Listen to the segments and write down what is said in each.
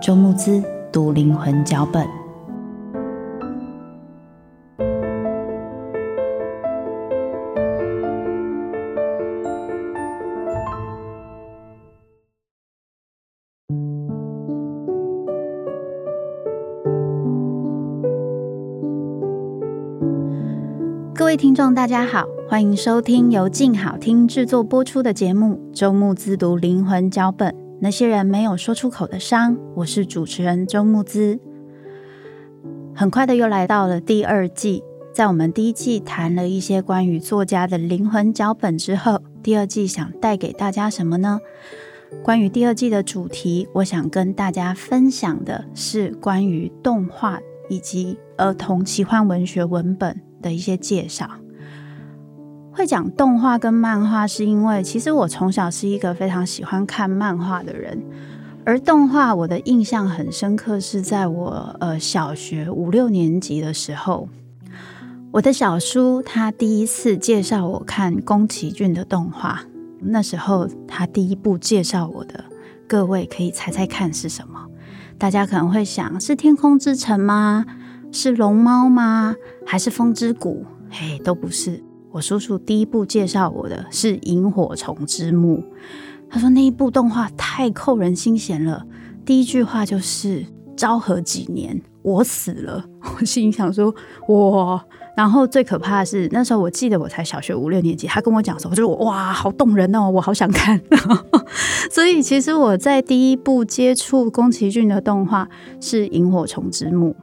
周慕姿读灵魂脚本。各位听众，大家好。欢迎收听由静好听制作播出的节目《周慕姿读灵魂脚本》，那些人没有说出口的伤。我是主持人周慕姿。很快的又来到了第二季，在我们第一季谈了一些关于作家的灵魂脚本之后，第二季想带给大家什么呢？关于第二季的主题，我想跟大家分享的是关于动画以及儿童奇幻文学文本的一些介绍。会讲动画跟漫画，是因为其实我从小是一个非常喜欢看漫画的人，而动画我的印象很深刻，是在我呃小学五六年级的时候，我的小叔他第一次介绍我看宫崎骏的动画，那时候他第一部介绍我的，各位可以猜猜看是什么？大家可能会想是《天空之城》吗？是龙猫吗？还是风之谷？嘿，都不是。我叔叔第一部介绍我的是《萤火虫之墓》，他说那一部动画太扣人心弦了，第一句话就是“昭和几年我死了”，我心想说哇，然后最可怕的是那时候我记得我才小学五六年级，他跟我讲的时候，我就哇，好动人哦，我好想看。所以其实我在第一部接触宫崎骏的动画是《萤火虫之墓》，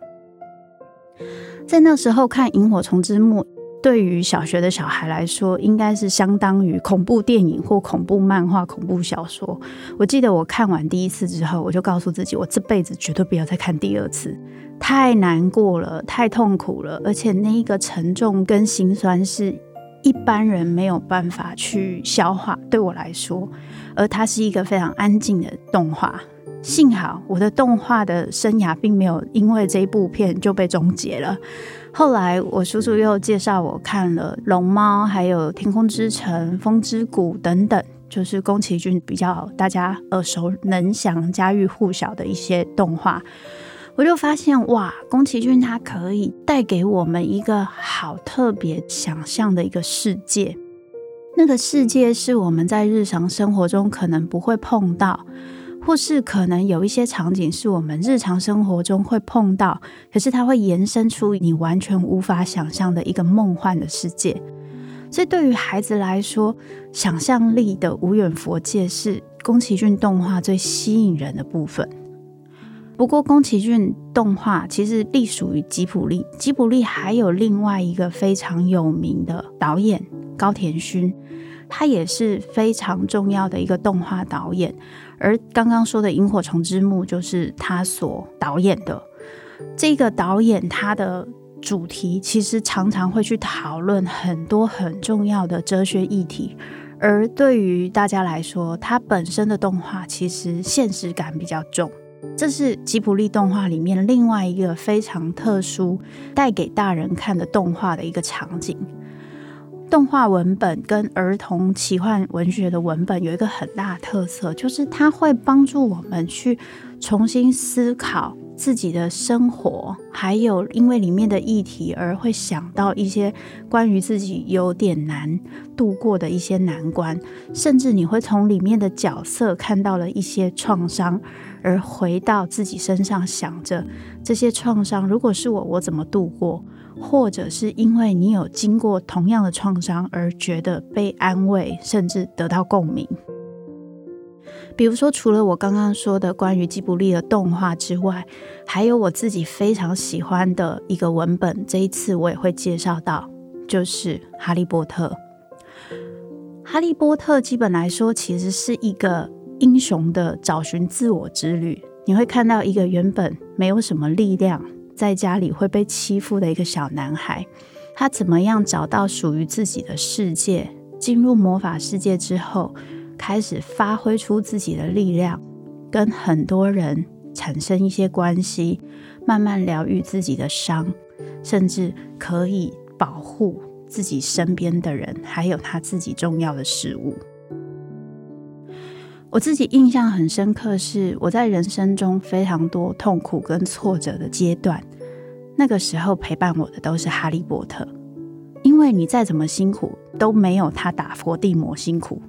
在那时候看《萤火虫之墓》。对于小学的小孩来说，应该是相当于恐怖电影或恐怖漫画、恐怖小说。我记得我看完第一次之后，我就告诉自己，我这辈子绝对不要再看第二次，太难过了，太痛苦了，而且那一个沉重跟心酸是一般人没有办法去消化。对我来说，而它是一个非常安静的动画。幸好我的动画的生涯并没有因为这一部片就被终结了。后来我叔叔又介绍我看了《龙猫》，还有《天空之城》《风之谷》等等，就是宫崎骏比较大家耳熟能详、家喻户晓的一些动画。我就发现哇，宫崎骏他可以带给我们一个好特别想象的一个世界，那个世界是我们在日常生活中可能不会碰到。或是可能有一些场景是我们日常生活中会碰到，可是它会延伸出你完全无法想象的一个梦幻的世界。所以对于孩子来说，想象力的无远佛界是宫崎骏动画最吸引人的部分。不过，宫崎骏动画其实隶属于吉卜力，吉卜力还有另外一个非常有名的导演高田勋，他也是非常重要的一个动画导演。而刚刚说的《萤火虫之墓》就是他所导演的。这个导演他的主题其实常常会去讨论很多很重要的哲学议题，而对于大家来说，他本身的动画其实现实感比较重，这是吉卜力动画里面另外一个非常特殊、带给大人看的动画的一个场景。动画文本跟儿童奇幻文学的文本有一个很大的特色，就是它会帮助我们去重新思考自己的生活，还有因为里面的议题而会想到一些关于自己有点难度过的一些难关，甚至你会从里面的角色看到了一些创伤，而回到自己身上想着这些创伤，如果是我，我怎么度过？或者是因为你有经过同样的创伤而觉得被安慰，甚至得到共鸣。比如说，除了我刚刚说的关于吉卜力的动画之外，还有我自己非常喜欢的一个文本，这一次我也会介绍到，就是《哈利波特》。《哈利波特》基本来说，其实是一个英雄的找寻自我之旅。你会看到一个原本没有什么力量。在家里会被欺负的一个小男孩，他怎么样找到属于自己的世界？进入魔法世界之后，开始发挥出自己的力量，跟很多人产生一些关系，慢慢疗愈自己的伤，甚至可以保护自己身边的人，还有他自己重要的事物。我自己印象很深刻，是我在人生中非常多痛苦跟挫折的阶段，那个时候陪伴我的都是哈利波特，因为你再怎么辛苦都没有他打伏地魔辛苦，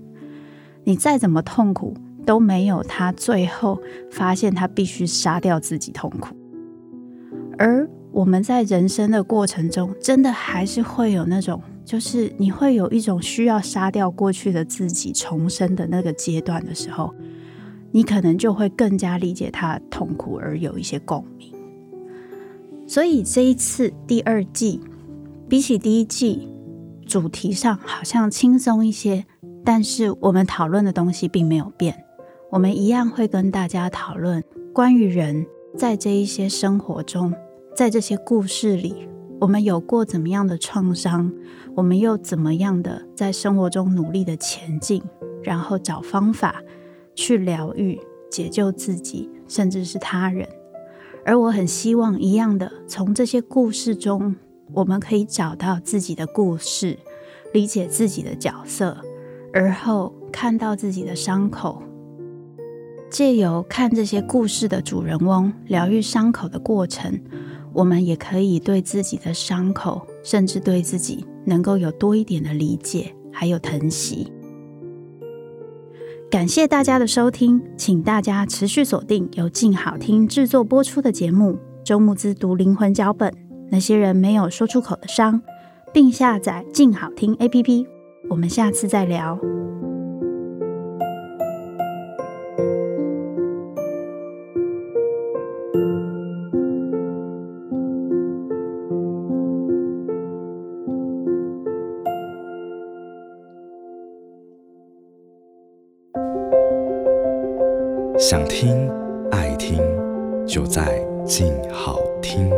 你再怎么痛苦都没有他最后发现他必须杀掉自己痛苦，而我们在人生的过程中，真的还是会有那种。就是你会有一种需要杀掉过去的自己重生的那个阶段的时候，你可能就会更加理解他的痛苦而有一些共鸣。所以这一次第二季比起第一季，主题上好像轻松一些，但是我们讨论的东西并没有变。我们一样会跟大家讨论关于人在这一些生活中，在这些故事里。我们有过怎么样的创伤？我们又怎么样的在生活中努力的前进，然后找方法去疗愈、解救自己，甚至是他人。而我很希望一样的，从这些故事中，我们可以找到自己的故事，理解自己的角色，而后看到自己的伤口，借由看这些故事的主人翁疗愈伤口的过程。我们也可以对自己的伤口，甚至对自己能够有多一点的理解，还有疼惜。感谢大家的收听，请大家持续锁定由静好听制作播出的节目《周慕姿读灵魂脚本》，那些人没有说出口的伤，并下载静好听 APP。我们下次再聊。想听、爱听，就在静好听。